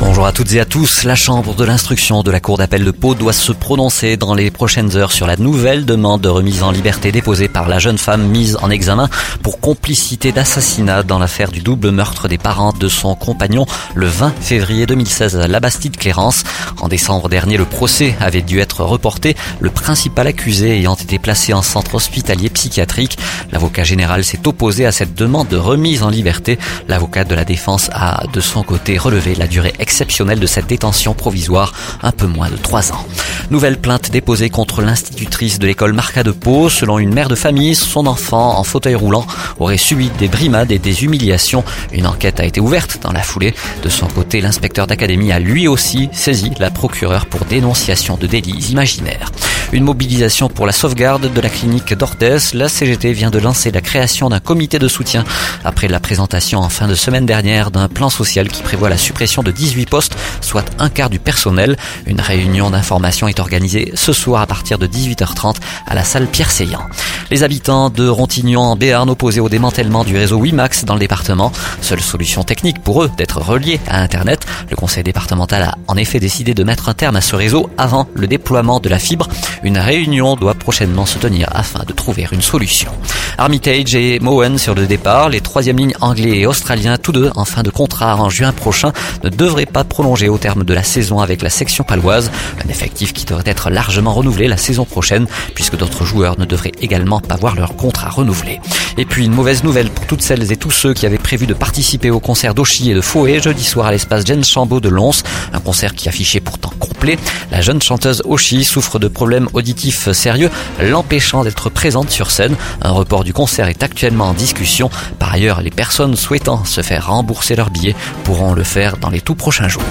Bonjour à toutes et à tous. La Chambre de l'instruction de la Cour d'appel de Pau doit se prononcer dans les prochaines heures sur la nouvelle demande de remise en liberté déposée par la jeune femme mise en examen pour complicité d'assassinat dans l'affaire du double meurtre des parents de son compagnon le 20 février 2016 à la Bastide Clérance. En décembre dernier, le procès avait dû être reporté, le principal accusé ayant été placé en centre hospitalier psychiatrique. L'avocat général s'est opposé à cette demande de remise en liberté. L'avocat de la défense a de son côté relevé la durée exceptionnelle de cette détention provisoire, un peu moins de trois ans. Nouvelle plainte déposée contre l'institutrice de l'école Marca de Pau. Selon une mère de famille, son enfant en fauteuil roulant aurait subi des brimades et des humiliations. Une enquête a été ouverte dans la foulée. De son côté, l'inspecteur d'académie a lui aussi saisi la procureure pour dénonciation de délits imaginaires. Une mobilisation pour la sauvegarde de la clinique d'Orthez. La CGT vient de lancer la création d'un comité de soutien après la présentation en fin de semaine dernière d'un plan social qui prévoit la suppression de 18 postes, soit un quart du personnel. Une réunion d'information est organisée ce soir à partir de 18h30 à la salle Pierre Seillant. Les habitants de Rontignon en Béarn opposés au démantèlement du réseau WiMax dans le département. Seule solution technique pour eux d'être reliés à Internet. Le conseil départemental a en effet décidé de mettre un terme à ce réseau avant le déploiement de la fibre. Une réunion doit prochainement se tenir afin de trouver une solution. Armitage et Moen sur le départ. Les troisième lignes anglais et australiens, tous deux en fin de contrat en juin prochain, ne devraient pas prolonger au terme de la saison avec la section paloise. Un effectif qui devrait être largement renouvelé la saison prochaine puisque d'autres joueurs ne devraient également pas voir leur contrat renouvelé. Et puis une mauvaise nouvelle pour toutes celles et tous ceux qui avaient prévu de participer au concert d'Oshi et de Fouet jeudi soir à l'espace Jen Chambaud de Lons. Un concert qui affichait pourtant complet. La jeune chanteuse Oshi souffre de problèmes auditifs sérieux, l'empêchant d'être présente sur scène. Un report du concert est actuellement en discussion. Par ailleurs, les personnes souhaitant se faire rembourser leurs billets pourront le faire dans les tout prochains jours.